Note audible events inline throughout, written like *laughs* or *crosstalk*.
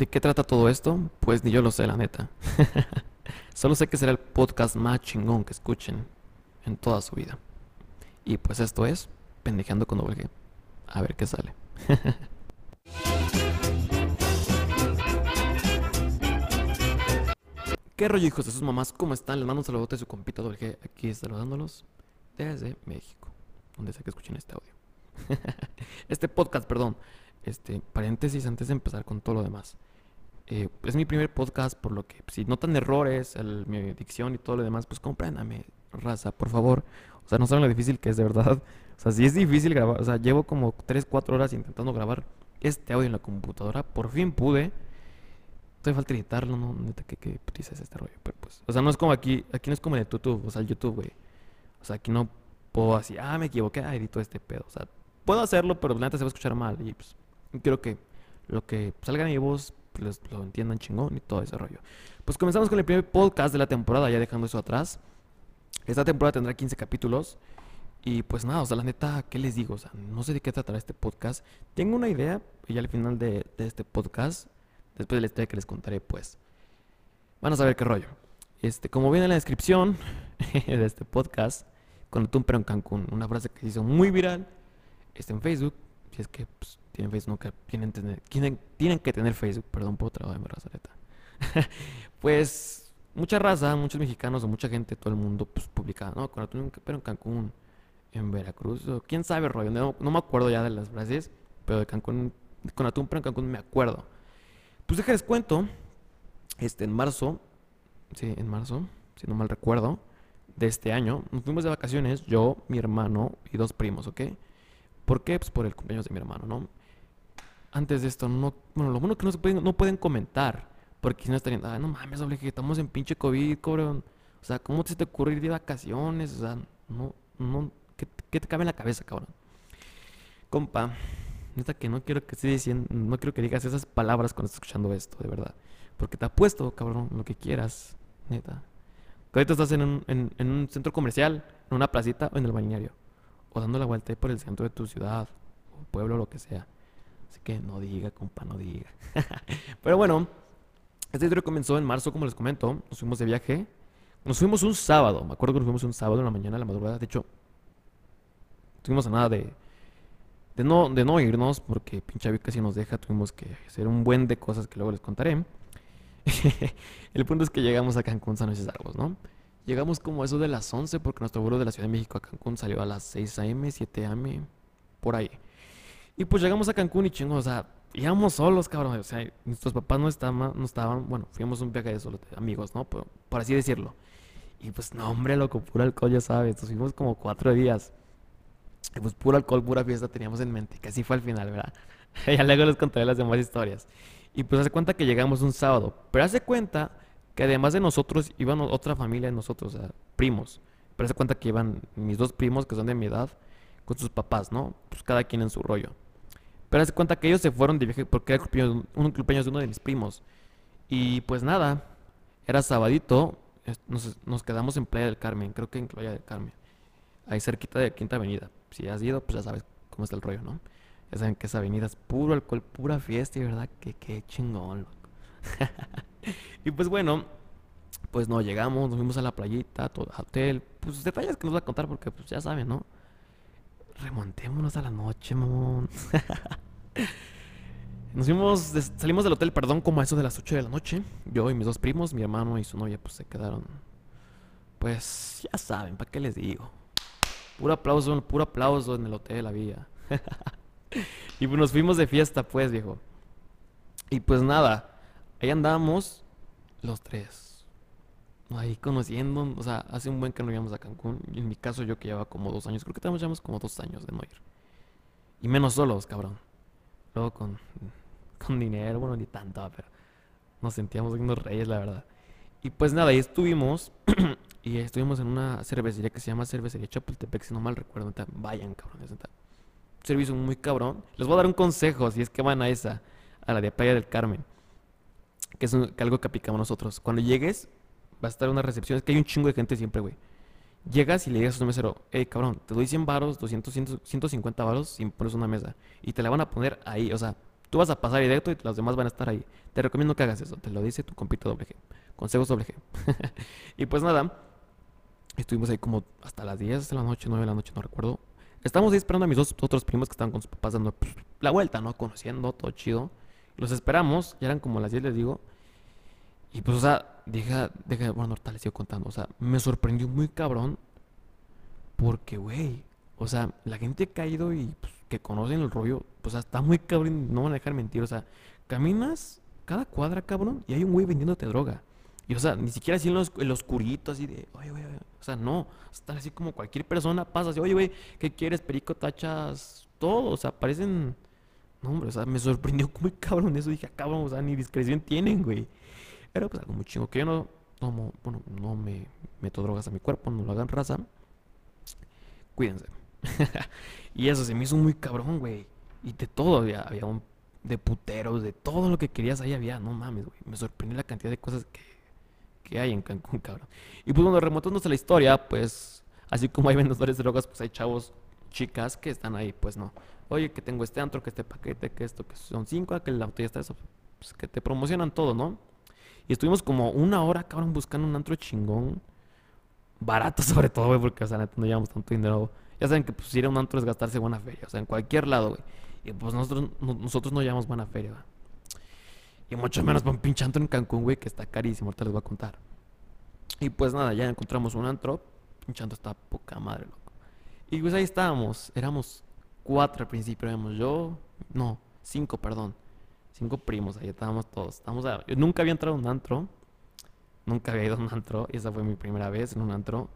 ¿De qué trata todo esto? Pues ni yo lo sé, la neta. *laughs* Solo sé que será el podcast más chingón que escuchen en toda su vida. Y pues esto es Pendejeando con doble G. A ver qué sale. *laughs* ¿Qué rollo, hijos de sus mamás? ¿Cómo están? Les mando un saludote a su compita doble G aquí saludándolos desde México, donde sé que escuchen este audio. *laughs* este podcast, perdón. Este, paréntesis antes de empezar con todo lo demás. Eh, es mi primer podcast, por lo que si notan errores, mi dicción y todo lo demás, pues compréndame, raza, por favor. O sea, no saben lo difícil que es de verdad. O sea, si es difícil grabar, o sea, llevo como 3, 4 horas intentando grabar este audio en la computadora. Por fin pude. Estoy falta editarlo, no, neta, que, que dices este rollo. Pero pues, o sea, no es como aquí, aquí no es como en el YouTube, o sea, el YouTube, güey. O sea, aquí no puedo así, ah, me equivoqué, ah, edito este pedo. O sea, puedo hacerlo, pero la neta se va a escuchar mal. Y pues, quiero que lo que salga de mi voz lo entiendan chingón y todo ese rollo. Pues comenzamos con el primer podcast de la temporada, ya dejando eso atrás. Esta temporada tendrá 15 capítulos. Y pues nada, o sea, la neta, ¿qué les digo? O sea, no sé de qué tratará este podcast. Tengo una idea y al final de, este podcast, después de la historia que les contaré, pues, van a saber qué rollo. Este, como viene en la descripción *laughs* de este podcast, con un pero en Cancún, una frase que se hizo muy viral, está en Facebook, si es que pues, tienen Facebook, tienen, tienen, tienen que tener Facebook, perdón por trabajo de mi raza, *laughs* pues, mucha raza, muchos mexicanos o mucha gente, todo el mundo, pues, publicaba, ¿no? Pero en Cancún en Veracruz, quién sabe, rollo, no, me acuerdo ya de las frases, pero de Cancún, con atún, pero en Cancún me acuerdo. Pues déjenles cuento, este, en marzo, sí, en marzo, si no mal recuerdo, de este año, nos fuimos de vacaciones, yo, mi hermano y dos primos, ¿ok? ¿Por qué? Pues por el cumpleaños de mi hermano, ¿no? Antes de esto, no, bueno, lo bueno que no se pueden, no pueden comentar, porque si no estarían, ah, no mames, doble que estamos en pinche COVID, cabrón. O sea, ¿cómo te, te ocurre ir de vacaciones? O sea, no, no, ¿Qué, te cabe en la cabeza, cabrón? Compa, neta que no quiero que estés diciendo, no quiero que digas esas palabras cuando estés escuchando esto, de verdad. Porque te apuesto, cabrón, lo que quieras, neta. Que ahorita estás en un, en, un centro comercial, en una placita o en el balneario. O dando la vuelta por el centro de tu ciudad, o pueblo, lo que sea. Así que no diga, compa, no diga. *laughs* Pero bueno, este video comenzó en marzo, como les comento. Nos fuimos de viaje. Nos fuimos un sábado. Me acuerdo que nos fuimos un sábado en la mañana, a la madrugada. De hecho, Tuvimos a nada de, de, no, de no irnos porque pinche casi nos deja. Tuvimos que hacer un buen de cosas que luego les contaré. *laughs* el punto es que llegamos a Cancún San Luis Argos, ¿no? Llegamos como eso de las 11 porque nuestro vuelo de la Ciudad de México a Cancún salió a las 6 a.m., 7 a.m., por ahí. Y pues llegamos a Cancún y chingos, o sea, íbamos solos, cabrón. O sea, nuestros papás no estaban, no estaban, bueno, fuimos un viaje de solos, amigos, ¿no? Por, así decirlo. Y pues, no, hombre, loco, puro alcohol, ya sabes. Fuimos como cuatro días. Y pues puro alcohol, pura fiesta teníamos en mente, así fue al final, ¿verdad? *laughs* ya luego les contaré las demás historias. Y pues hace cuenta que llegamos un sábado, pero hace cuenta que además de nosotros iban otra familia de nosotros, o sea, primos. Pero hace cuenta que iban mis dos primos que son de mi edad con sus papás, ¿no? Pues cada quien en su rollo. Pero hace cuenta que ellos se fueron de viaje porque era un cumpleaños de uno de mis primos. Y pues nada, era sabadito, nos, nos quedamos en Playa del Carmen, creo que en Playa del Carmen, ahí cerquita de Quinta Avenida si has ido, pues ya sabes cómo está el rollo, ¿no? Ya saben que esa avenida es puro alcohol, pura fiesta y verdad que qué chingón, loco. *laughs* y pues bueno, pues no, llegamos, nos fuimos a la playita, todo hotel, pues detalles que nos va a contar porque pues ya saben, ¿no? Remontémonos a la noche, mamón. *laughs* Nos fuimos, salimos del hotel, perdón, como a eso de las 8 de la noche. Yo y mis dos primos, mi hermano y su novia, pues se quedaron. Pues ya saben, ¿para qué les digo? Puro aplauso, puro aplauso en el hotel había. *laughs* y pues nos fuimos de fiesta, pues, viejo. Y pues nada, ahí andamos los tres. Ahí conociendo, o sea, hace un buen que no íbamos a Cancún. En mi caso, yo que llevaba como dos años, creo que tenemos llevamos como dos años de no ir. Y menos solos, cabrón. Luego con, con dinero, bueno, ni tanto, pero nos sentíamos unos reyes, la verdad. Y pues nada, ahí estuvimos. *clears throat* Y estuvimos en una cervecería que se llama Cervecería Chapultepec, si no mal recuerdo. Vayan, cabrones. Servicio muy cabrón. Les voy a dar un consejo si es que van a esa, a la de Playa del Carmen. Que es algo que aplicamos nosotros. Cuando llegues, va a estar una recepción. Es que hay un chingo de gente siempre, güey. Llegas y le digas a un mesero, hey, cabrón, te doy 100 varos, 200, 150 varos si pones una mesa. Y te la van a poner ahí, o sea, Tú vas a pasar directo y los demás van a estar ahí. Te recomiendo que hagas eso. Te lo dice tu compito doble G. Consejos doble G. *laughs* y pues nada. Estuvimos ahí como hasta las 10 de la noche, 9 de la noche, no recuerdo. Estábamos ahí esperando a mis dos otros primos que estaban con sus papás dando la vuelta, ¿no? Conociendo, todo chido. Los esperamos, ya eran como las 10, les digo. Y pues, o sea, deja, deja, bueno, ahorita les sigo contando. O sea, me sorprendió muy cabrón. Porque, güey, o sea, la gente que ha ido y pues, que conocen el rollo, pues está muy cabrón, no van a dejar mentir. O sea, caminas cada cuadra, cabrón, y hay un güey vendiéndote droga. Y, o sea, ni siquiera así en los, el oscurito, así de, oye, güey, o sea, no. Están así como cualquier persona pasa así, oye, güey, ¿qué quieres? Perico, tachas, todo. O sea, parecen. No, hombre, o sea, me sorprendió *laughs* muy cabrón eso. Dije, ah, cabrón, o sea, ni discreción tienen, güey. Era pues algo muy chingo. Que yo no tomo, bueno, no me meto drogas a mi cuerpo, no lo hagan raza. Cuídense. *laughs* y eso se me hizo muy cabrón, güey. Y de todo había, había un, de puteros, de todo lo que querías ahí había. No mames, güey. Me sorprendió la cantidad de cosas que, que hay en Cancún, cabrón. Y pues bueno, remontándonos a la historia, pues así como hay vendedores de drogas, pues hay chavos, chicas que están ahí, pues no. Oye, que tengo este antro, que este paquete, que esto, que son cinco, que el auto ya está eso. Pues que te promocionan todo, ¿no? Y estuvimos como una hora, cabrón, buscando un antro chingón. Barato *laughs* sobre todo, güey, porque, o sea, no llevamos tanto dinero ya saben que pues ir a un antro es gastarse buena feria, o sea, en cualquier lado, güey. Y pues nosotros no, nosotros no llevamos buena feria, güey. Y mucho menos para un pinche antro en Cancún, güey, que está carísimo, ahorita les voy a contar. Y pues nada, ya encontramos un antro, pinche antro está poca madre, loco. Y pues ahí estábamos, éramos cuatro al principio, éramos yo, no, cinco, perdón. Cinco primos, ahí estábamos todos. Estábamos yo nunca había entrado a un antro, nunca había ido a un antro, y esa fue mi primera vez en un antro.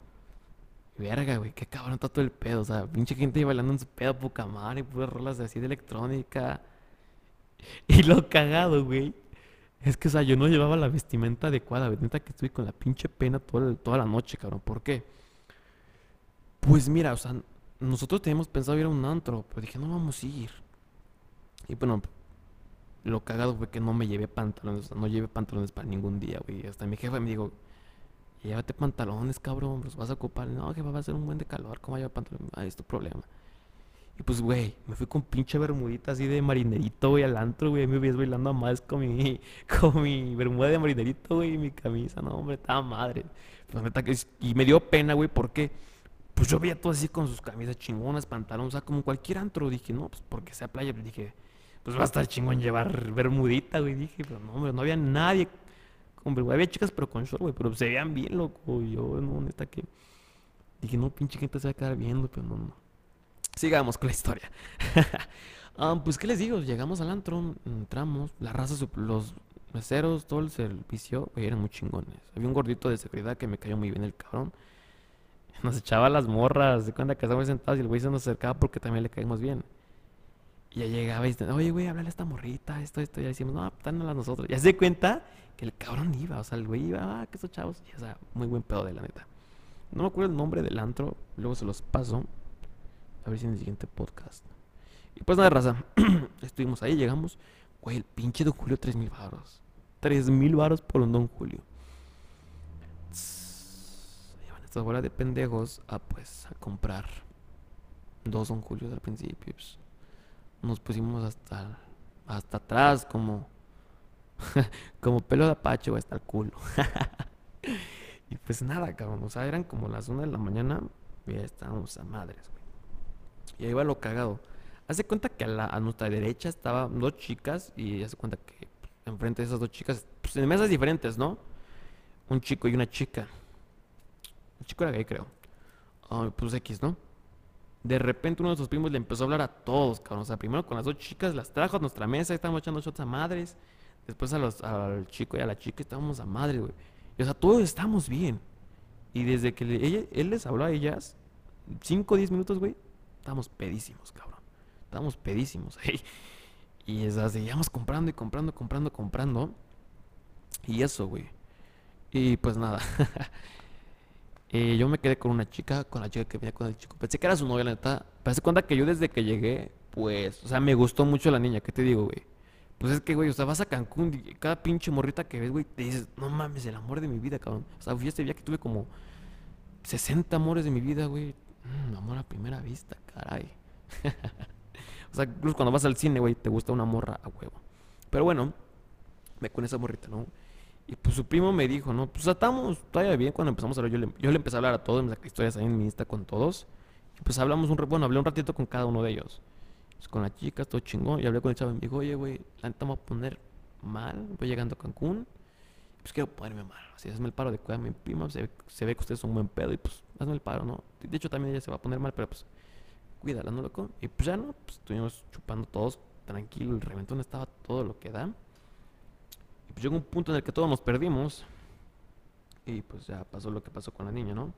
Verga, güey, qué cabrón está todo el pedo. O sea, pinche gente bailando en su pedo, poca madre, puras rolas así de electrónica. Y lo cagado, güey. Es que, o sea, yo no llevaba la vestimenta adecuada. Neta que estuve con la pinche pena toda, toda la noche, cabrón. ¿Por qué? Pues mira, o sea, nosotros teníamos pensado ir a un antro, pero dije, no vamos a ir. Y bueno, lo cagado fue que no me llevé pantalones, no llevé pantalones para ningún día, güey. Hasta mi jefa me dijo, llévate pantalones, cabrón, los vas a ocupar. No, va a ser un buen de calor, ¿cómo lleva pantalones? Ah, es tu problema. Y pues, güey, me fui con pinche bermudita así de marinerito, güey, al antro, güey. Me ves bailando a más con mi, *laughs* con mi bermuda de marinerito, güey, y mi camisa. No, hombre, estaba madre. Pues, y me dio pena, güey, porque pues yo veía todo así con sus camisas chingonas, pantalones, o sea, como cualquier antro. Dije, no, pues porque sea playa. Dije, pues va a estar chingón llevar bermudita, güey. Dije, pero no, hombre, no había nadie Hombre, güey, había chicas pero con short, güey, pero se veían bien, loco. Yo, no, neta que... Dije, no, pinche gente se va a quedar viendo, pero no, no. Sigamos con la historia. *laughs* Ah, pues, ¿qué les digo? Llegamos al antro, entramos, la raza, los meseros, todo el servicio, güey, eran muy chingones. Había un gordito de seguridad que me cayó muy bien el cabrón. Nos echaba las morras, de cuenta que estábamos sentados y el güey se nos acercaba porque también le caímos bien. Y ya llegaba y dice, oye, güey, háblale a esta morrita, esto, esto. Y decimos, no, están a nosotros. Ya se cuenta que el cabrón iba, o sea, el güey iba, ah, que esos chavos. Y, o sea, muy buen pedo de la neta. No me acuerdo el nombre del antro, luego se los paso. A ver si en el siguiente podcast. Y pues nada, raza. *clears throat* Estuvimos ahí, llegamos. Güey, el pinche Don Julio, tres mil baros. Tres mil baros por un Don Julio. Llevan estas bolas de pendejos a pues a comprar dos Don Julios al principio. Nos pusimos hasta, hasta atrás, como, *laughs* como pelo de apache o hasta el culo. *laughs* y pues nada, cabrón, o sea, eran como las una de la mañana y ya estábamos a madres, güey. Y ahí va lo cagado. Hace cuenta que a, nuestra derecha estaban dos chicas y hace cuenta que enfrente de esas dos chicas, pues en mesas diferentes, ¿no? Un chico y una chica. El chico era gay, creo. pues X, ¿no? De repente uno de sus primos le empezó a hablar a todos, cabrón. O sea, primero con las dos chicas, las trajo a nuestra mesa, estábamos echando shots a madres. Después a los, al chico y a la chica estábamos a madres, güey. O sea, todos estamos bien. Y desde que él les habló a ellas, 5 o 10 minutos, güey, estábamos pedísimos, cabrón. Estábamos pedísimos. *laughs* y o seguíamos comprando y comprando, comprando, comprando. Y eso, güey. Y pues nada. *laughs* Eh, yo me quedé con una chica, con la chica que venía con el chico. Pensé que era su novia, la neta. Pero se cuenta que yo desde que llegué, pues, o sea, me gustó mucho la niña. ¿Qué te digo, güey? Pues es que, güey, o sea, vas a Cancún y cada pinche morrita que ves, güey, te dices, no mames, el amor de mi vida, cabrón. O sea, fui este día que tuve como 60 amores de mi vida, güey. Mm, amor a primera vista, caray. *laughs* O sea, incluso cuando vas al cine, güey, te gusta una morra a huevo. Pero bueno, me con esa morrita, ¿no? Y pues su primo me dijo, ¿no? Pues estábamos todavía bien cuando empezamos a hablar. Yo le, yo le empecé a hablar a todos, me saqué historias ahí en mi Insta con todos. Y pues hablamos un... Bueno, hablé un ratito con cada uno de ellos. Pues con la chica, todo chingón. Y hablé con el chavo y me dijo, oye, güey, la neta a poner mal. Voy llegando a Cancún. Pues quiero ponerme mal. Así, hazme el paro de cuidar a mi prima. Se, se ve que ustedes son un buen pedo. Y pues, hazme el paro, ¿no? De hecho, también ella se va a poner mal, pero pues, cuídala, ¿no, loco? Y pues ya, ¿no? Pues estuvimos chupando todos tranquilo. El reventón estaba todo lo que da. Y llegó un punto en el que todos nos perdimos. Y pues ya pasó lo que pasó con la niña, ¿no?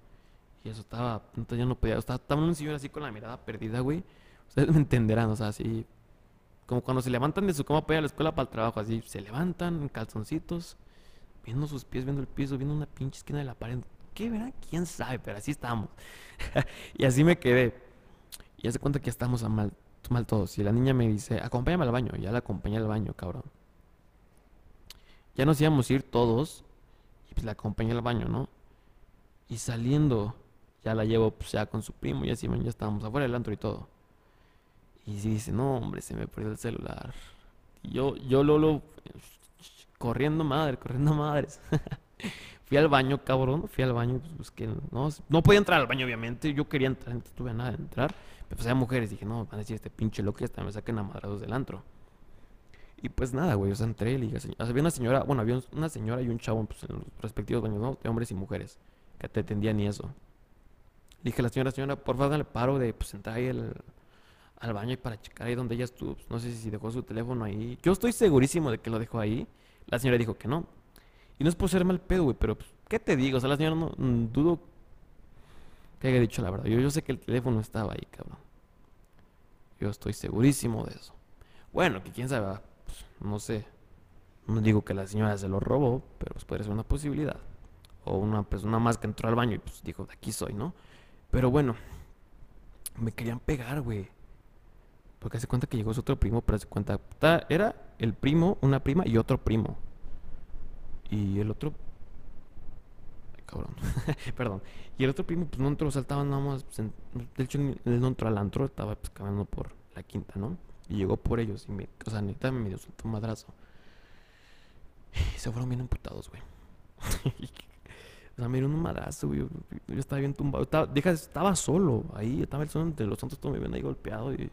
Y eso estaba, entonces ya no podía, estaba, estaba un señor así con la mirada perdida, güey. Ustedes me entenderán, o sea, así, como cuando se levantan de su cama para ir a la escuela para el trabajo, así, se levantan en calzoncitos, viendo sus pies, viendo el piso, viendo una pinche esquina de la pared. ¿Qué verá? ¿Quién sabe? Pero así estamos. *laughs* y así me quedé. Y hace cuenta que estamos a mal, mal todos. Y la niña me dice, acompáñame al baño. Ya la acompañé al baño, cabrón. Ya nos íbamos a ir todos. Y pues la acompañé al baño, ¿no? Y saliendo, ya la llevo pues ya con su primo. Y así, ya estábamos afuera del antro y todo. Y sí dice, no, hombre, se me perdió el celular. Y yo, yo Lolo, corriendo madre, corriendo madres. *laughs* fui al baño, cabrón, fui al baño, pues busqué, no, no podía entrar al baño, obviamente. Yo quería entrar, no tuve nada de entrar. Pero pues había mujeres, dije, no, van a decir este pinche loco hasta me saquen a madrados del antro. Y pues nada, güey, o sea, entré y le dije, había una señora, bueno, había una señora y un chavo pues, en los respectivos baños, ¿no? De hombres y mujeres, que te atendían y eso. Le dije a la señora, señora, por favor, dale paro de pues entrar ahí al, baño y para checar ahí donde ella estuvo. Pues, no sé si dejó su teléfono ahí. Yo estoy segurísimo de que lo dejó ahí. La señora dijo que no. Y no es por ser mal pedo, güey, pero ¿qué te digo? O sea, la señora no mm, dudo que haya dicho la verdad. Yo, yo sé que el teléfono estaba ahí, cabrón. Yo estoy segurísimo de eso. Bueno, que quién sabe, pues, no sé. No digo que la señora se lo robó, pero pues puede ser una posibilidad. O una persona más que entró al baño y pues dijo, de aquí soy, ¿no? Pero bueno, me querían pegar, güey. Porque hace cuenta que llegó su otro primo, pero hace cuenta. Era el primo, una prima y otro primo. Y el otro. Ay, cabrón. *laughs* Perdón. Y el otro primo, pues no entró, saltaba nada más. Pues, en- de hecho, él no entró al antro, estaba pues caminando por la quinta, ¿no? Y llegó por ellos. Y me, o sea, neta me dio un madrazo. Y se fueron bien emputados, güey. *laughs* o sea, me dieron un madrazo, güey. Yo, estaba bien tumbado. Estaba, deja, estaba solo ahí. Estaba el solo entre los santos, todos me ven ahí golpeado. Y,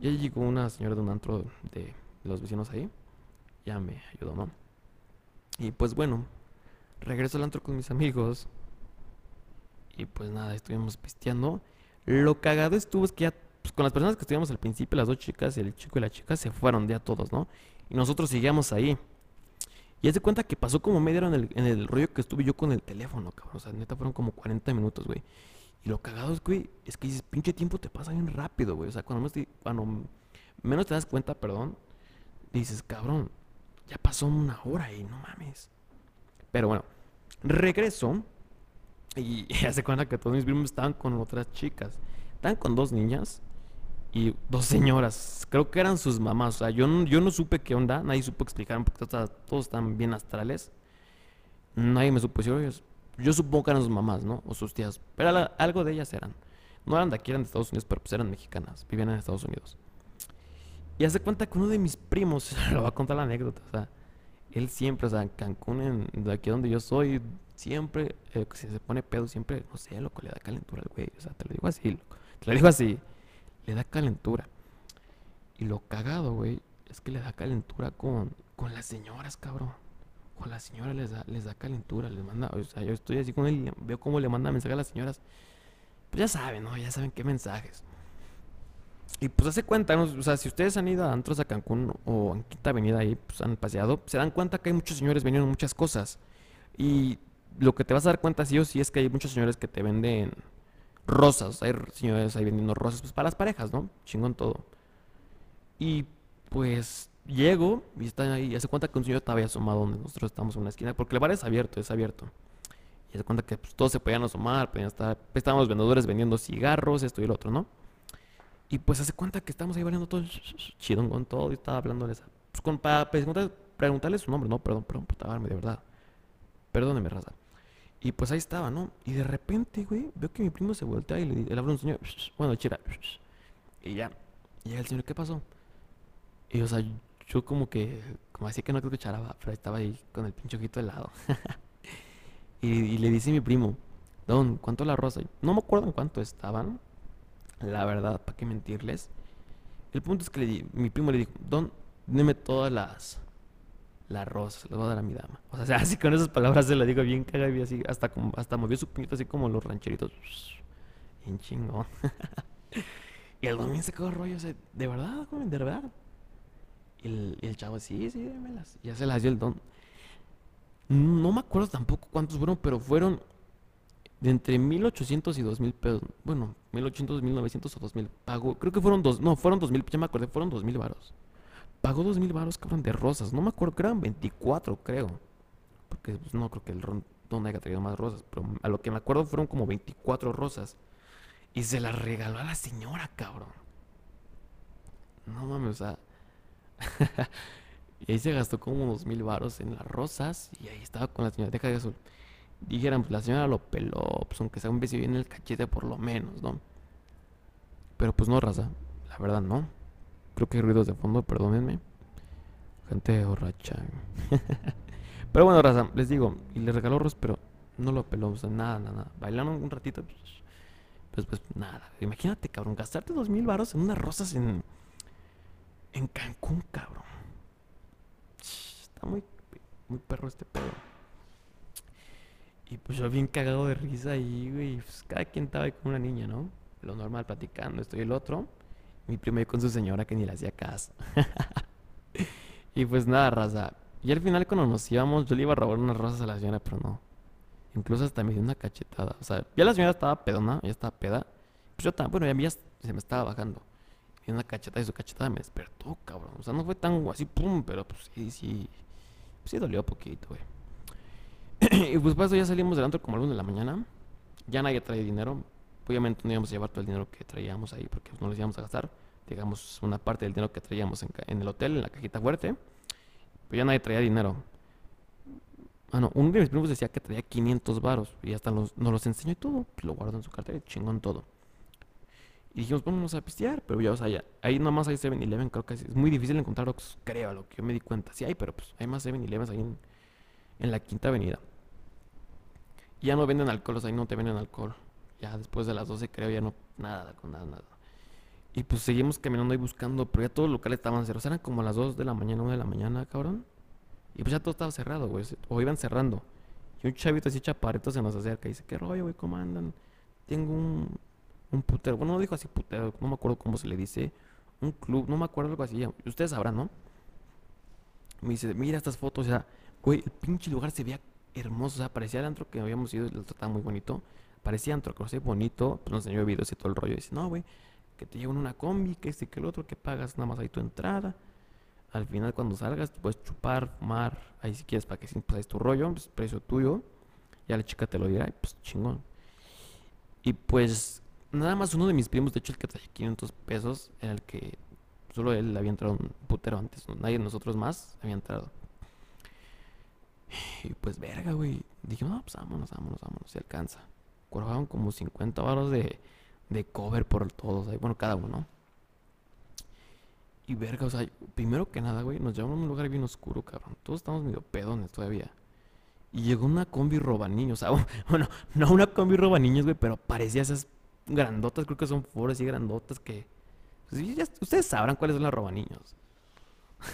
y ahí llegó una señora de un antro de los vecinos ahí. Ya me ayudó, ¿no? Y pues bueno, regreso al antro con mis amigos. Y pues nada, estuvimos pisteando. Lo cagado estuvo es que ya, pues, con las personas que estuvimos al principio, las dos chicas, el chico y la chica, se fueron ya todos, ¿no? Y nosotros seguíamos ahí. Y haz de cuenta que pasó como media hora en el, en el rollo que estuve yo con el teléfono, cabrón. O sea, neta fueron como 40 minutos, güey. Y lo cagado es, güey, es que dices, pinche tiempo te pasa bien rápido, güey. O sea, cuando menos te, cuando menos te das cuenta, perdón, dices, cabrón, ya pasó una hora y no mames. Pero bueno, regreso y *laughs* hace cuenta que todos mis primos estaban con otras chicas. Estaban con dos niñas y dos señoras. Creo que eran sus mamás. O sea, yo no, yo no supe qué onda, nadie supo explicar porque todos, todos están bien astrales. Nadie me supo decir, "Oye, yo supongo que eran sus mamás, ¿no? O sus tías. Pero ala- algo de ellas eran. No eran de aquí, eran de Estados Unidos, pero pues eran mexicanas. Vivían en Estados Unidos. Y hace cuenta que uno de mis primos, *laughs* lo va a contar la anécdota, o sea, él siempre, o sea, en Cancún, en, de aquí donde yo soy, siempre, eh, si se pone pedo, siempre, no sé, loco, le da calentura al güey, o sea, te lo digo así, loco, te lo digo así, le da calentura. Y lo cagado, güey, es que le da calentura con, con las señoras, cabrón. Con las señoras les da, les da calentura, les manda, o sea, yo estoy así con él y veo cómo le manda mensaje a las señoras. Pues ya saben, ¿no? Ya saben qué mensajes. Y pues hace cuenta, o sea, si ustedes han ido a antros a Cancún o en Quinta Avenida ahí, pues han paseado, se dan cuenta que hay muchos señores vendiendo muchas cosas. Y lo que te vas a dar cuenta sí o sí es que hay muchos señores que te venden rosas. Hay señores ahí vendiendo rosas, pues para las parejas, ¿no? Chingón todo. Y pues llego y están ahí, y hace cuenta que un señor estaba ahí asomado donde nosotros estamos en una esquina, porque el bar es abierto, es abierto. Y hace cuenta que pues, todos se podían asomar, podían estar, pues, estaban los vendedores vendiendo cigarros, esto y lo otro, ¿no? Y pues hace cuenta que estamos ahí bailando todo chidón con todo y estaba hablándoles a- pues, con, para preguntarles, preguntarles su nombre, no, perdón, perdón por tabarme, de verdad. Perdóneme, raza. Y pues ahí estaba, ¿no? Y de repente, güey, veo que mi primo se voltea y le, le habla a un señor, bueno, chira, y ya. Y el señor, ¿qué pasó? Y o sea, yo como que, como así que no creo que charaba, pero estaba ahí con el pinche ojito de lado. *laughs* y, y, le dice mi primo, Don, ¿cuánto la rosa? No me acuerdo en cuánto estaban, la verdad, ¿para qué mentirles? El punto es que le mi primo le dijo, Don, dime todas las las rosas, le voy a dar a mi dama. O sea, *laughs* así con esas palabras se lo digo bien cagado y así, hasta, como, hasta movió su puñito así como los rancheritos. Bien chingón. *laughs* y el domingo se quedó rollo, o sea, ¿de verdad? ¿De verdad? Y el, chavo, sí, sí, démelas. Ya se las dio el don. No me acuerdo tampoco cuántos fueron, pero fueron de entre 1800 y 2000 pesos. Bueno, 1800, 1900 o 2000. Pagó, creo que fueron dos, no, fueron 2000, ya me acordé, fueron 2000 varos. Pagó 2000 varos, cabrón, de rosas. No me acuerdo, eran 24, creo. Porque pues, no creo que el don haya traído más rosas, pero a lo que me acuerdo fueron como 24 rosas. Y se las regaló a la señora, cabrón. No mames, o sea. *laughs* y ahí se gastó como unos mil varos en las rosas. Y ahí estaba con la señora. De eso. Dijeran, pues la señora lo peló. Pues aunque sea un beso en el cachete, por lo menos, ¿no? Pero pues no, raza. La verdad, no. Creo que hay ruidos de fondo, perdónenme. Gente borracha. *laughs* pero bueno, raza, les digo. Y le regaló rosas, pero no lo peló. O sea, nada, nada, nada. Bailaron un ratito. Pues, pues, nada. Imagínate, cabrón, gastarte dos mil varos en unas rosas en en Cancún, cabrón. Está muy, muy perro este pedo. Y pues yo bien cagado de risa ahí, güey. Pues cada quien estaba ahí con una niña, ¿no? Lo normal platicando, esto y el otro. Mi primo ahí con su señora que ni le hacía caso. *laughs* y pues nada, raza. Y al final cuando nos íbamos, yo le iba a robar unas rosas a la señora, pero no. Incluso hasta me dio una cachetada. O sea, ya la señora estaba pedona, ya estaba peda. Pues yo también, bueno, ya se me estaba bajando. Y una cachetada y su cachetada me despertó, cabrón. O sea, no fue tan así, pum, pero pues sí, sí. Pues sí dolió poquito, güey. *clears throat* y pues para eso ya salimos del antro como a las de la mañana. Ya nadie trae dinero. Obviamente no íbamos a llevar todo el dinero que traíamos ahí porque no lo íbamos a gastar. Digamos, una parte del dinero que traíamos en, el hotel, en la cajita fuerte. Pero ya nadie traía dinero. Ah, no, uno de mis primos decía que traía 500 varos. Y hasta nos los enseñó y todo. Pues lo guardó en su cartera chingón todo. Y dijimos, vamos a pistear, pero ya, o sea, ya, ahí nomás hay 7-Eleven, creo que es, muy difícil encontrar, creo, a lo que yo me di cuenta. Sí hay, pero pues hay más 7-Elevens ahí en, la Quinta Avenida. Ya no venden alcohol, o sea, ahí no te venden alcohol. Ya después de las 12 creo, ya no, nada, con nada, nada. Y pues seguimos caminando ahí buscando, pero ya todos los locales estaban cerrados. Eran como las 2 de la mañana, 1 de la mañana, cabrón. Y pues ya todo estaba cerrado, güey. O iban cerrando. Y un chavito así chaparrito se nos acerca y dice, ¿qué rollo, güey? ¿Cómo andan? Tengo un, un putero, bueno, no dijo así putero, no me acuerdo cómo se le dice, un club, no me acuerdo algo así, ustedes sabrán, ¿no? Me dice, mira estas fotos, o sea, güey, el pinche lugar se veía hermoso, o sea, parecía el antro que habíamos ido, el estaba muy bonito, parecía antro, que bonito, pues nos enseñó videos y todo el rollo, y dice, no, güey, que te llevan una combi, que este, que el otro, que pagas nada más ahí tu entrada, al final cuando salgas puedes chupar, fumar, ahí si quieres para que siempre pues, tu rollo, pues precio tuyo, ya la chica te lo dirá, y pues chingón. Y pues Nada más uno de mis primos, de hecho el que traía 500 pesos, era el que solo él había entrado un putero antes. Nadie de nosotros más había entrado. Y pues verga, güey. Dije, no, pues vámonos, vámonos, vámonos, se alcanza. Cobraban como 50 baros de, de cover por todos, ahí, bueno, cada uno. Y verga, o sea, primero que nada, güey, nos llevamos a un lugar bien oscuro, cabrón. Todos estamos medio pedones todavía. Y llegó una combi roba niños, o *laughs* sea, bueno, no una combi roba niños, güey, pero parecía esas grandotas, creo que son foros y grandotas que... Pues, ustedes sabrán cuáles son las robaniños.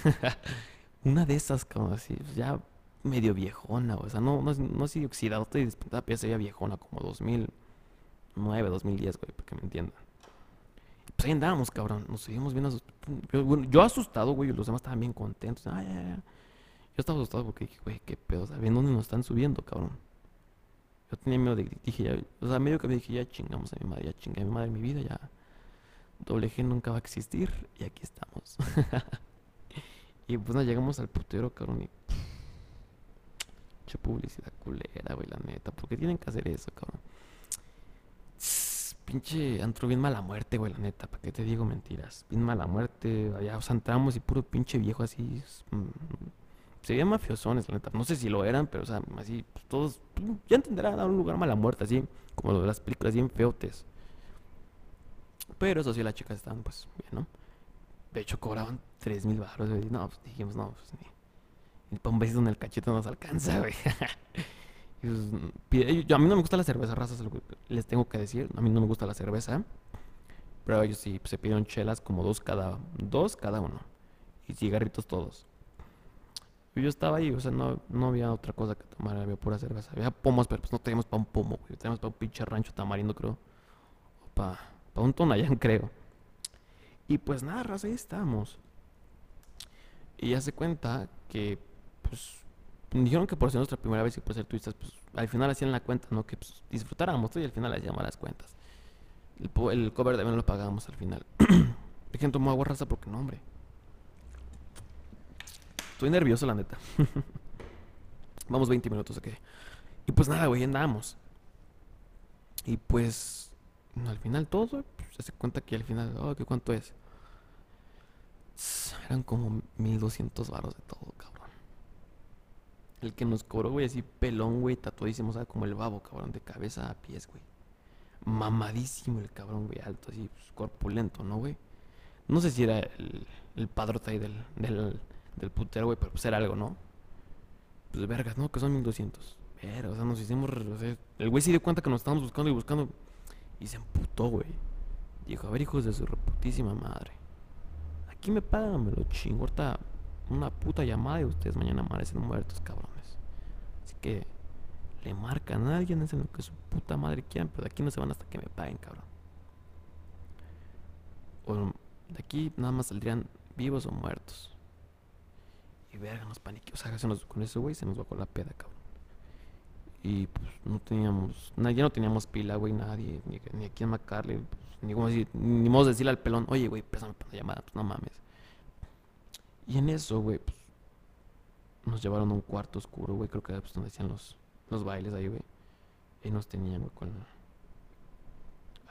*laughs* Una de esas, como así, pues, ya medio viejona, o sea, no, no, no así oxidadota y la pieza ya viejona, como 2009, 2010, güey, para que me entiendan. pues ahí andábamos, cabrón, nos seguimos viendo. Yo, yo asustado, güey, y los demás estaban bien contentos. Yo estaba asustado porque dije, güey, qué pedo, ¿saben dónde nos están subiendo, cabrón? Yo tenía miedo de dije ya, o sea, medio que me dije, ya chingamos a mi madre, ya chingué a mi madre mi vida, ya doble G nunca va a existir y aquí estamos. *laughs* y pues nada, llegamos al putero, cabrón, y che publicidad culera, güey, la neta, ¿por qué tienen que hacer eso, cabrón? pinche antro bien mala muerte, güey, la neta, ¿para qué te digo mentiras? Bien mala muerte, allá, o sea, entramos y puro pinche viejo así, mm, se veían mafiosones, la neta. No sé si lo eran, pero, o sea, así, pues, todos, ya entenderán a un lugar mala muerte, así, como lo de las películas bien feotes. Pero eso sí, las chicas estaban, pues, bien, ¿no? De hecho, cobraban 3 mil baros. No, pues dijimos, no, pues ni. Ni pa' un besito en el cachete no nos alcanza, güey. *laughs* Pues, yo- a mí no me gusta la cerveza, razas, les tengo que decir. A mí no me gusta la cerveza. Pero ellos sí, se pidieron chelas como dos cada, dos cada uno. Y cigarritos todos. Yo estaba ahí, o sea, no, no había otra cosa que tomar, había pura cerveza. Había pomos, pero pues no teníamos para un pomo, güey. Teníamos para un pinche rancho tamarindo, creo. O para un tonayán, *laughs* creo. Y pues nada, raza, ahí estábamos. Y ya se cuenta que, pues, dijeron que por ser nuestra primera vez y por ser turistas, pues, al final hacían la cuenta, ¿no? Que pues, disfrutáramos y al final hacíamos las cuentas. El, el cover también lo pagábamos al final. *clears throat* Dejen tomar agua raza porque no, hombre. Estoy nervioso, la neta. *laughs* Vamos 20 minutos, ok. Y pues nada, güey, andábamos. Y pues, al final todo, pues, se hace cuenta que al final, oh, ¿qué cuánto es? Eran como 1200 varos de todo, cabrón. El que nos cobró, güey, así pelón, güey, tatuadísimo, o sea, como el babo, cabrón, de cabeza a pies, güey. Mamadísimo el cabrón, güey, alto, así, pues, corpulento, ¿no, güey? No sé si era el, el padrote ahí del, del, del putero, güey, pero pues era algo, ¿no? Pues vergas, ¿no? Que son 1200. Pero, o sea, nos hicimos. o sea, el güey se dio cuenta que nos estábamos buscando y buscando. Y se emputó, güey. Dijo, a ver, hijos de su reputísima madre. Aquí me pagan, me lo chingo. Ahorita una puta llamada y ustedes mañana amanecen muertos, cabrones. Así que le marcan a alguien, hacen lo que su puta madre quieran, pero de aquí no se van hasta que me paguen, cabrón. De aquí nada más saldrían vivos o muertos. Y verga, nos paniqueamos. O sea, se nos- con eso, güey, se nos bajó la peda, cabrón. Y pues no teníamos, ya no teníamos pila, güey, nadie, ni, ni a quién marcarle, pues, ni como decir, ni modo de decirle al pelón, oye, güey, pésame por la llamada, pues no mames. Y en eso, güey, pues nos llevaron a un cuarto oscuro, güey, creo que era pues, donde hacían los, los bailes ahí, güey. Y nos tenían, güey, con...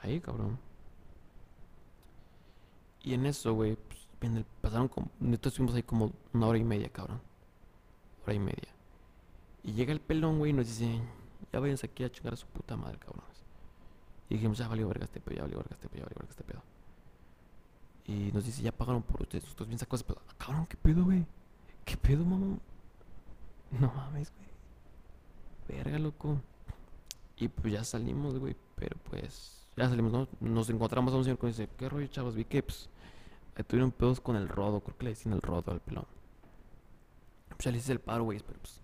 Ahí, cabrón. Y en eso, güey, pues, el- pasaron como, neta estuvimos ahí como una hora y media, cabrón. Hora y media. Y llega el pelón, güey, y nos dice, ya váyanse aquí a chingar a su puta madre, cabrones. Y dijimos, ya valió verga este pedo, ya valió verga este pedo, ya valió verga este pedo. Y nos dice, ya pagaron por ustedes, nosotros bien sacos de pedo. "Ah, cabrón, ¿qué pedo, güey? ¿Qué pedo, mamá? *laughs* No mames, güey. Verga, loco. Y pues ya salimos, güey, pero pues ya salimos, ¿no? Nos encontramos a un señor que dice, ¿qué rollo, chavos? Vi que, pues, tuvieron pedos con el rodo, creo que le decían el rodo al pelón. Pues ya le hice el paro, güey, pero pues,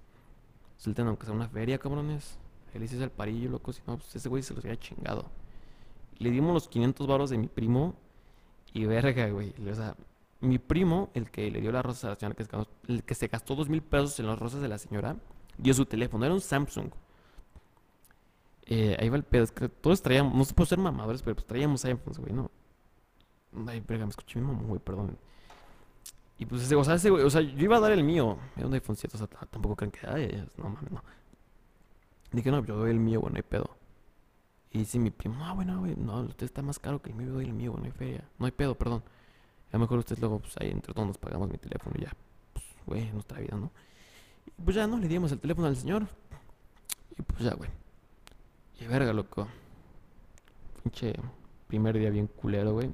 suelten aunque sea una feria, cabrones. Él hice el parillo, loco, si no, pues ese güey se los había chingado. Le dimos los 500 baros de mi primo y verga, güey. O sea, mi primo, el que le dio las rosas a la señora, que se gastó, el que se gastó dos mil pesos en las rosas de la señora, dio su teléfono, era un Samsung. Eh, ahí va el pedo, es que todos traíamos, no sé por ser mamadores, pero pues traíamos iPhones, güey, ¿no? Ay, verga, me escuché mi mamá, güey, perdón. Y pues ese, o sea, ese güey, o sea, yo iba a dar el mío, era un iPhone 7, o sea, tampoco creen que, ay, no mames, no. Dije, no, yo doy el mío, güey, no hay pedo. Y dice mi primo, no, güey, no, güey, no, usted está más caro que el mío, yo doy el mío, güey, no hay feria, no hay pedo, perdón. A lo mejor ustedes luego, pues ahí entre todos nos pagamos mi teléfono y ya, pues, güey, nuestra vida, ¿no? Y pues ya, ¿no? Le dimos el teléfono al señor. Y pues ya, güey. Y verga, loco. Pinche primer día bien culero, güey.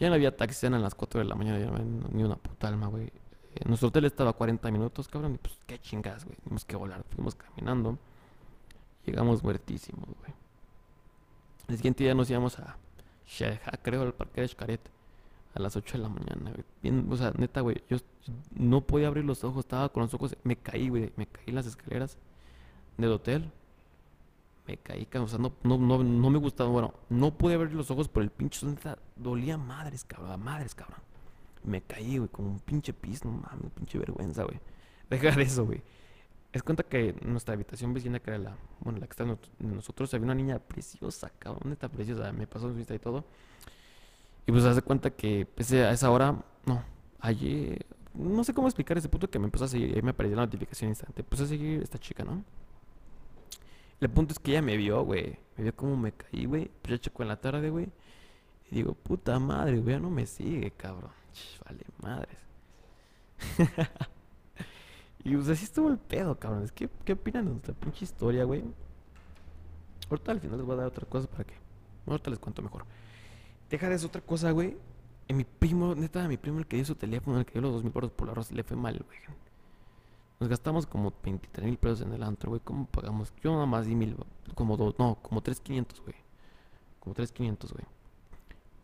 Ya no había taxis, eran las 4 de la mañana, ya no había ni una puta alma, güey. Eh, nuestro hotel estaba a 40 minutos, cabrón, y pues qué chingas, güey. Tuvimos que volar, fuimos caminando. Llegamos muertísimos, güey. El siguiente día nos íbamos a Xeja, creo, al parque de Xcaret. A las 8 de la mañana, güey. O sea, neta, güey. Yo no podía abrir los ojos, estaba con los ojos. Me caí, güey. Me caí las escaleras del hotel. Me caí. O sea, no, no, no, no me gustaba. Bueno, no pude abrir los ojos por el pinche. neta, dolía madres, cabrón. Madres, cabrón. Me caí, güey, como un pinche pis. No mames, pinche vergüenza, güey. *laughs* Deja de eso, güey. Es cuenta que nuestra habitación vecina, que era la. Bueno, la que está nosotros, había una niña preciosa, cabrón. Neta preciosa. Me pasó su vista y todo. Y pues hace cuenta que ese- a esa hora, no, ayer, no sé cómo explicar ese punto que me empezó a seguir y ahí me apareció la notificación instante. Empezó a seguir esta chica, ¿no? El punto es que ella me vio, güey. Me vio como me caí, güey. Pues ya checó en la tarde, güey. Y digo, puta madre, güey, no me sigue, cabrón. Ch, Vale, madres. *laughs* y pues así estuvo el pedo, cabrón. ¿Qué, ¿Qué opinan de nuestra pinche historia, güey? Ahorita al final les voy a dar otra cosa para que. Ahorita les cuento mejor. Deja de eso otra cosa, güey. Y mi primo, neta, mi primo, el que dio su teléfono, el que dio los dos mil pesos por la rosa, le fue mal, güey. Nos gastamos como 23 mil pesos en el antro, güey. ¿Cómo pagamos? Yo nada más di mil, como dos, no, como 3,500, güey. Como 3,500, güey.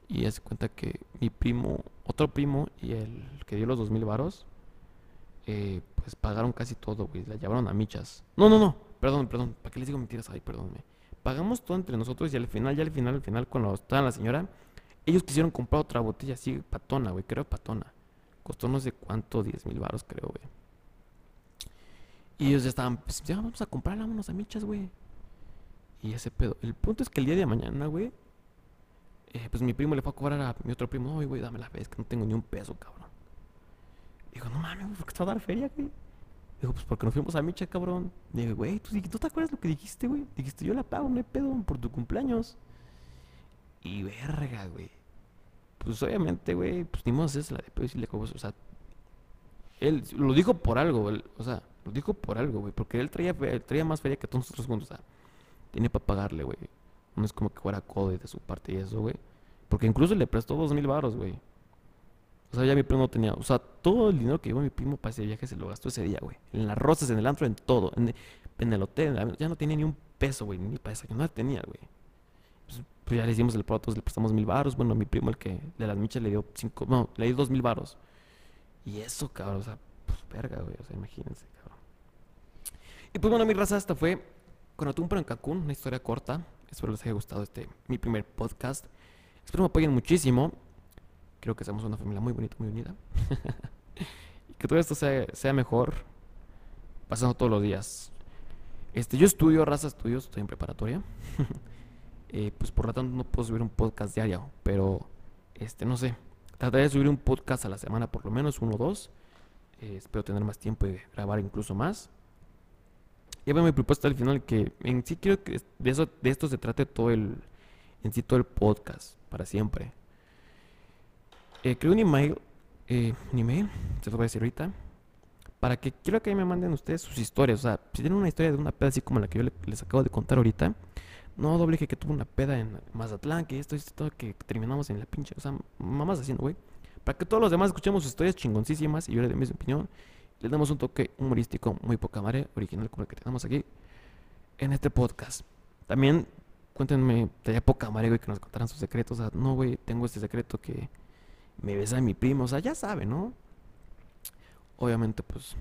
Y hace cuenta que mi primo, otro primo y el que dio los dos mil varos, eh, pues pagaron casi todo, güey. La llevaron a michas. No, no, no. Perdón, perdón. ¿Para qué les digo mentiras? Ay, perdónme. Pagamos todo entre nosotros y al final, ya al final, al final, cuando estaba la señora, ellos quisieron comprar otra botella así, patona, güey. Creo patona. Costó no sé cuánto, 10 mil varos, creo, güey. Y ellos ya estaban, pues ya vamos a comprarla, vámonos a michas, güey. Y ese pedo. El punto es que el día de mañana, güey, eh, pues mi primo le fue a cobrar a mi otro primo, oye, güey, dame la vez, que no tengo ni un peso, cabrón. Dijo, no mames, ¿por qué te va a dar feria, güey? Dijo, pues porque nos fuimos a Micha, cabrón. Digo, güey, ¿tú, ¿tú te acuerdas lo que dijiste, güey? Dijiste, yo la pago, no hay pedo, por tu cumpleaños. Y verga, güey. Pues obviamente, güey, pues ni modo es la de pedo y le cobro, o sea, él lo dijo por algo, o sea, lo dijo por algo, güey. Porque él traía, traía más feria que todos nosotros juntos. O sea, tiene para pagarle, güey. No es como que fuera codo de su parte y eso, güey. Porque incluso le prestó dos mil baros, güey. O sea, ya mi primo no tenía. O sea, todo el dinero que llevó mi primo para ese viaje se lo gastó ese día, güey. En las rosas, en el antro, en todo. En, el hotel. ya no tenía ni un peso, güey. Ni para desayunar tenía, güey. Pues, ya le hicimos el pago, le prestamos mil baros. Bueno, mi primo, el que de las michas, le dio cinco. No, le dio dos mil baros. Y eso, cabrón. O sea, pues verga, güey. O sea, imagínense, cabrón. Y pues bueno, mi raza, esta fue con pero en Cancún. Una historia corta. Espero les haya gustado este, mi primer podcast. Espero me apoyen muchísimo. Creo que somos una familia muy bonita, muy unida. *laughs* y que todo esto sea, sea mejor pasando todos los días. Este, yo estudio raza estudios, estoy en preparatoria. *laughs* eh, pues por lo tanto no puedo subir un podcast diario, pero este, no sé. Trataré de subir un podcast a la semana, por lo menos uno o dos. Eh, espero tener más tiempo y grabar incluso más. Y veo mi propuesta al final que en sí quiero que de, eso, de esto se trate todo el, en sí todo el podcast, para siempre. Eh, creo un email, eh, un email, se lo voy a decir ahorita, para que quiero que me manden ustedes sus historias. O sea, si tienen una historia de una peda así como la que yo les acabo de contar ahorita, no doble que tuvo una peda en Mazatlán, que esto, esto, que terminamos en la pinche, o sea, mamás haciendo, güey. Para que todos los demás escuchemos sus historias chingoncísimas y yo le dé mi opinión. Les damos un toque humorístico muy poca madre, original como el que tenemos aquí en este podcast. También cuéntenme, estaría poca madre, güey, que nos contaran sus secretos. O sea, no, güey, tengo este secreto que me besa mi primo. O sea, ya sabe, ¿no? Obviamente, pues,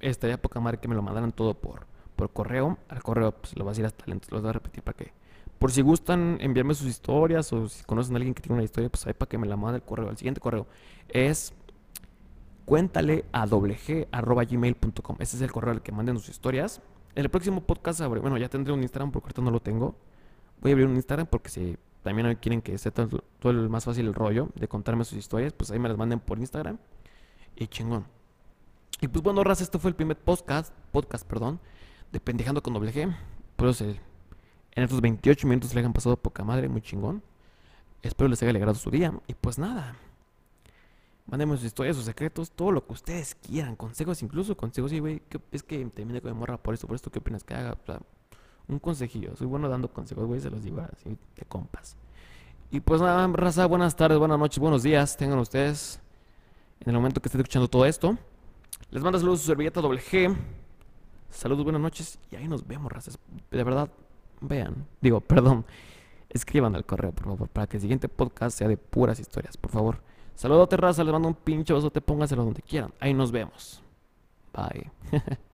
estaría poca madre que me lo mandaran todo por, por correo. Al correo, pues, lo voy a decir hasta lento, lo voy a repetir para que... Por si gustan enviarme sus historias o si conocen a alguien que tiene una historia, pues ahí para que me la mande el correo. El siguiente correo es cuéntale a gmail.com. Ese es el correo al que manden sus historias. En el próximo podcast, bueno, ya tendré un Instagram porque ahorita no lo tengo. Voy a abrir un Instagram porque si también quieren que sea todo, el más fácil el rollo de contarme sus historias, pues ahí me las manden por Instagram. Y chingón. Y pues bueno, raza, este fue el primer podcast, podcast, perdón, de Pendejando con doble G. Pues en estos 28 minutos le hayan pasado poca madre, muy chingón. Espero les haya alegrado su día. Y pues nada, Mándenme sus historias, sus secretos, todo lo que ustedes quieran. Consejos, incluso consejos. Sí, güey, es que termine con mi morra por esto, por esto, ¿qué opinas que haga? un consejillo. Soy bueno dando consejos, güey, se los digo así de compas. Y pues nada, raza, buenas tardes, buenas noches, buenos días. Tengan ustedes en el momento que estén escuchando todo esto. Les mando saludos su servilleta doble G. Saludos, buenas noches. Y ahí nos vemos, razas. De verdad, vean. Digo, perdón. Escriban al correo, por favor, para que el siguiente podcast sea de puras historias, por favor. Saludos, raza. Les mando un pinche beso. Te póngaselo donde quieran. Ahí nos vemos. Bye. *laughs*